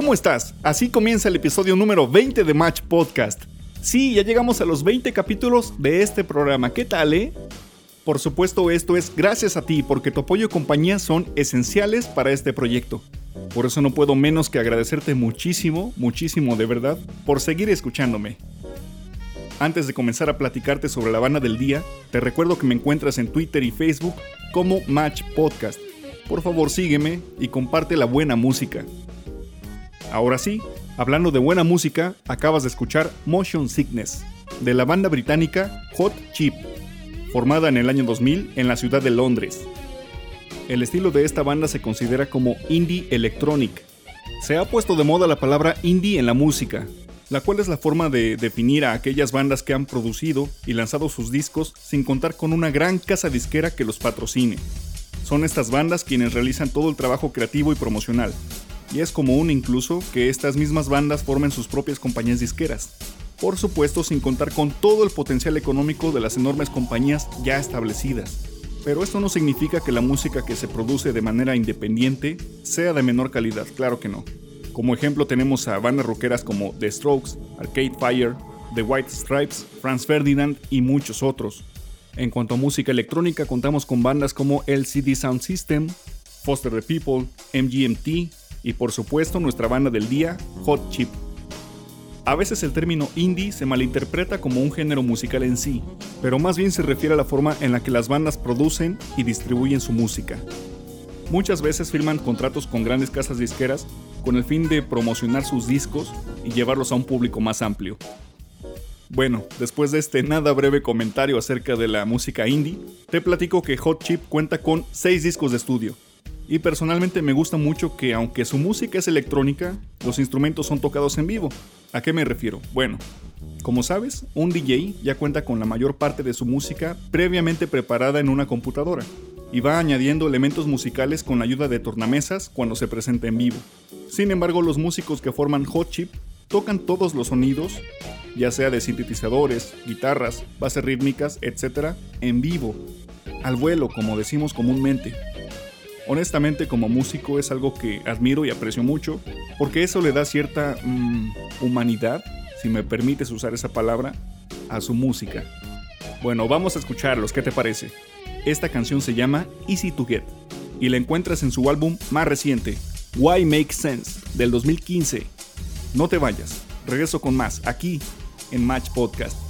¿Cómo estás? Así comienza el episodio número 20 de Match Podcast. Sí, ya llegamos a los 20 capítulos de este programa. ¿Qué tal, eh? Por supuesto, esto es gracias a ti, porque tu apoyo y compañía son esenciales para este proyecto. Por eso no puedo menos que agradecerte muchísimo, muchísimo de verdad, por seguir escuchándome. Antes de comenzar a platicarte sobre la banda del día, te recuerdo que me encuentras en Twitter y Facebook como Match Podcast. Por favor sígueme y comparte la buena música. Ahora sí, hablando de buena música, acabas de escuchar Motion Sickness, de la banda británica Hot Chip formada en el año 2000 en la ciudad de Londres. El estilo de esta banda se considera como indie electronic. Se ha puesto de moda la palabra indie en la música, la cual es la forma de definir a aquellas bandas que han producido y lanzado sus discos sin contar con una gran casa disquera que los patrocine. Son estas bandas quienes realizan todo el trabajo creativo y promocional, y es común incluso que estas mismas bandas formen sus propias compañías disqueras por supuesto sin contar con todo el potencial económico de las enormes compañías ya establecidas. Pero esto no significa que la música que se produce de manera independiente sea de menor calidad, claro que no. Como ejemplo tenemos a bandas rockeras como The Strokes, Arcade Fire, The White Stripes, Franz Ferdinand y muchos otros. En cuanto a música electrónica contamos con bandas como LCD Sound System, Foster the People, MGMT y por supuesto nuestra banda del día, Hot Chip. A veces el término indie se malinterpreta como un género musical en sí, pero más bien se refiere a la forma en la que las bandas producen y distribuyen su música. Muchas veces firman contratos con grandes casas disqueras con el fin de promocionar sus discos y llevarlos a un público más amplio. Bueno, después de este nada breve comentario acerca de la música indie, te platico que Hot Chip cuenta con 6 discos de estudio. Y personalmente me gusta mucho que aunque su música es electrónica, los instrumentos son tocados en vivo, ¿A qué me refiero? Bueno, como sabes, un DJ ya cuenta con la mayor parte de su música previamente preparada en una computadora y va añadiendo elementos musicales con la ayuda de tornamesas cuando se presenta en vivo. Sin embargo, los músicos que forman Hot Chip tocan todos los sonidos, ya sea de sintetizadores, guitarras, bases rítmicas, etc., en vivo, al vuelo, como decimos comúnmente. Honestamente, como músico es algo que admiro y aprecio mucho, porque eso le da cierta mm, humanidad, si me permites usar esa palabra, a su música. Bueno, vamos a escucharlos, ¿qué te parece? Esta canción se llama Easy to Get y la encuentras en su álbum más reciente, Why Make Sense, del 2015. No te vayas, regreso con más aquí en Match Podcast.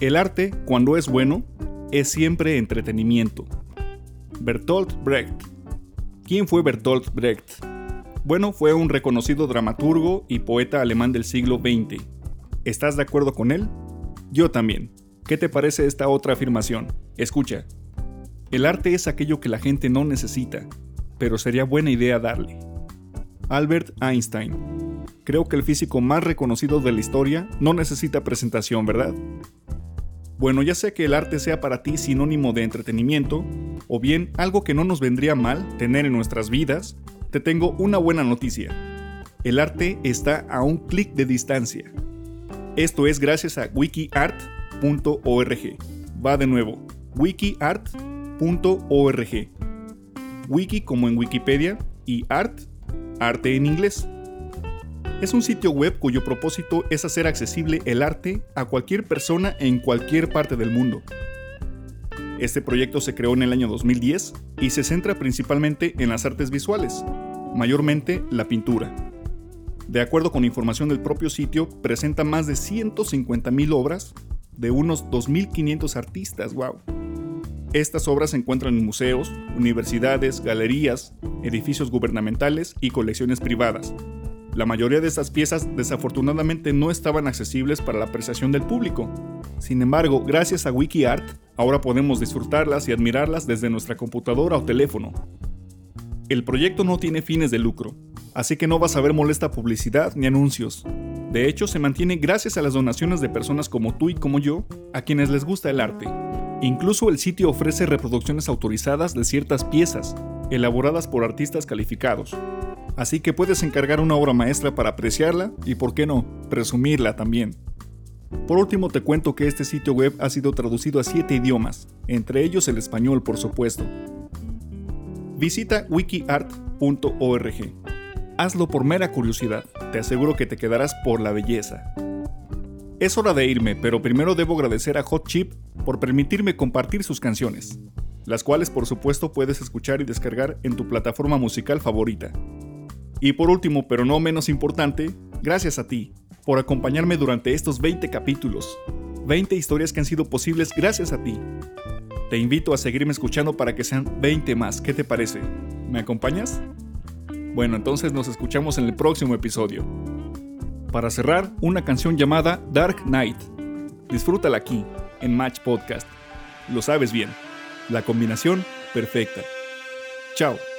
El arte, cuando es bueno, es siempre entretenimiento. Bertolt Brecht. ¿Quién fue Bertolt Brecht? Bueno, fue un reconocido dramaturgo y poeta alemán del siglo XX. ¿Estás de acuerdo con él? Yo también. ¿Qué te parece esta otra afirmación? Escucha. El arte es aquello que la gente no necesita, pero sería buena idea darle. Albert Einstein. Creo que el físico más reconocido de la historia no necesita presentación, ¿verdad? Bueno, ya sea que el arte sea para ti sinónimo de entretenimiento, o bien algo que no nos vendría mal tener en nuestras vidas, te tengo una buena noticia. El arte está a un clic de distancia. Esto es gracias a wikiart.org. Va de nuevo, wikiart.org. Wiki como en Wikipedia y art, arte en inglés. Es un sitio web cuyo propósito es hacer accesible el arte a cualquier persona en cualquier parte del mundo. Este proyecto se creó en el año 2010 y se centra principalmente en las artes visuales, mayormente la pintura. De acuerdo con información del propio sitio, presenta más de 150.000 obras de unos 2.500 artistas, wow. Estas obras se encuentran en museos, universidades, galerías, edificios gubernamentales y colecciones privadas, la mayoría de estas piezas desafortunadamente no estaban accesibles para la apreciación del público. Sin embargo, gracias a WikiArt, ahora podemos disfrutarlas y admirarlas desde nuestra computadora o teléfono. El proyecto no tiene fines de lucro, así que no vas a ver molesta publicidad ni anuncios. De hecho, se mantiene gracias a las donaciones de personas como tú y como yo, a quienes les gusta el arte. Incluso el sitio ofrece reproducciones autorizadas de ciertas piezas, elaboradas por artistas calificados, Así que puedes encargar una obra maestra para apreciarla y, por qué no, presumirla también. Por último te cuento que este sitio web ha sido traducido a 7 idiomas, entre ellos el español por supuesto. Visita wikiart.org. Hazlo por mera curiosidad, te aseguro que te quedarás por la belleza. Es hora de irme, pero primero debo agradecer a Hot Chip por permitirme compartir sus canciones, las cuales por supuesto puedes escuchar y descargar en tu plataforma musical favorita. Y por último, pero no menos importante, gracias a ti por acompañarme durante estos 20 capítulos. 20 historias que han sido posibles gracias a ti. Te invito a seguirme escuchando para que sean 20 más. ¿Qué te parece? ¿Me acompañas? Bueno, entonces nos escuchamos en el próximo episodio. Para cerrar, una canción llamada Dark Knight. Disfrútala aquí, en Match Podcast. Lo sabes bien. La combinación perfecta. Chao.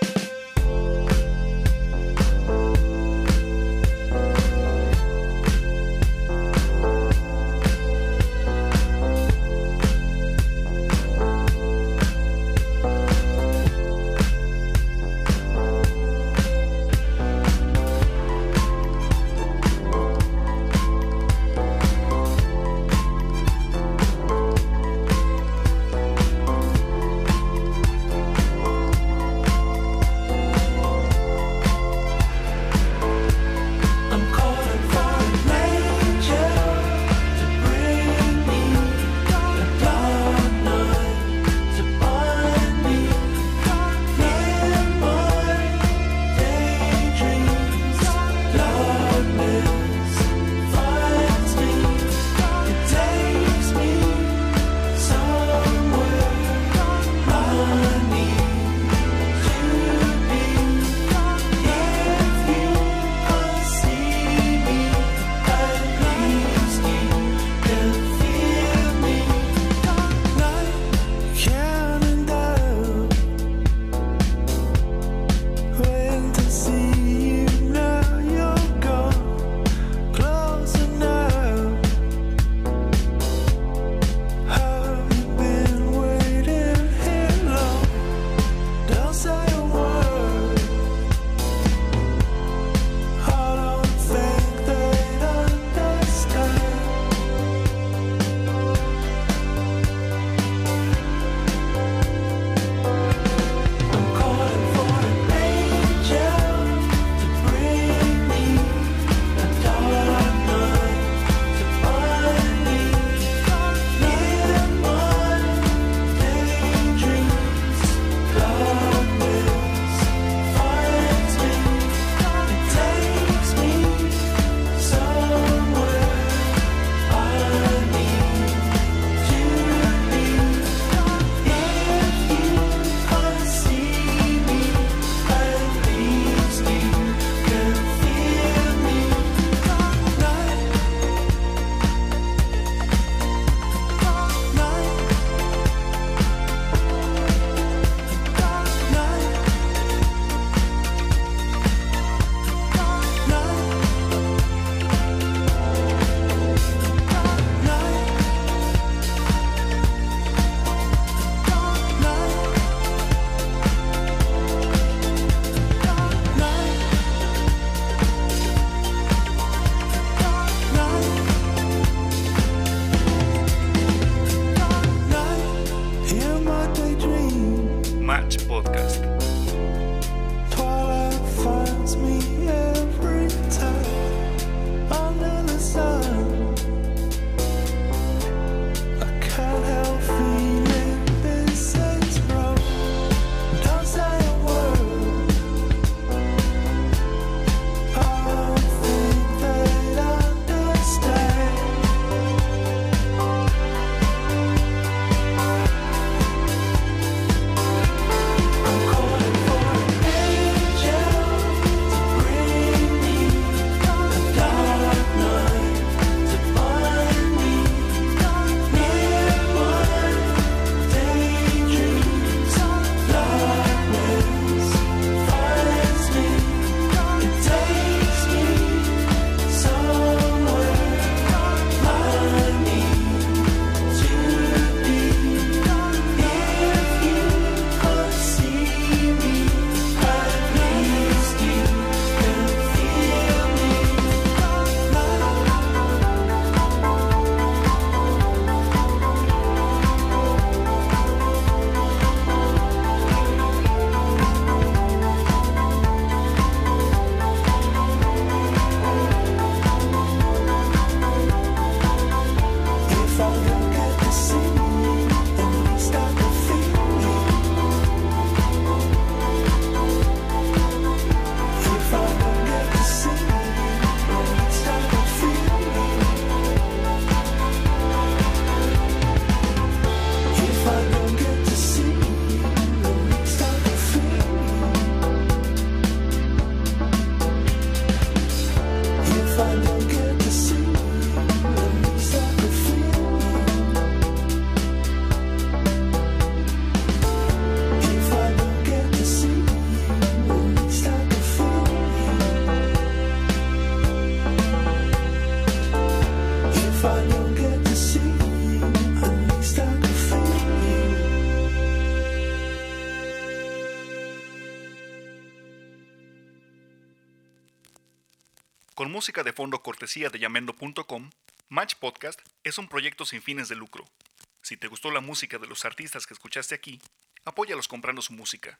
sun. De fondo cortesía de yamendo.com, Match Podcast es un proyecto sin fines de lucro. Si te gustó la música de los artistas que escuchaste aquí, apóyalos comprando su música.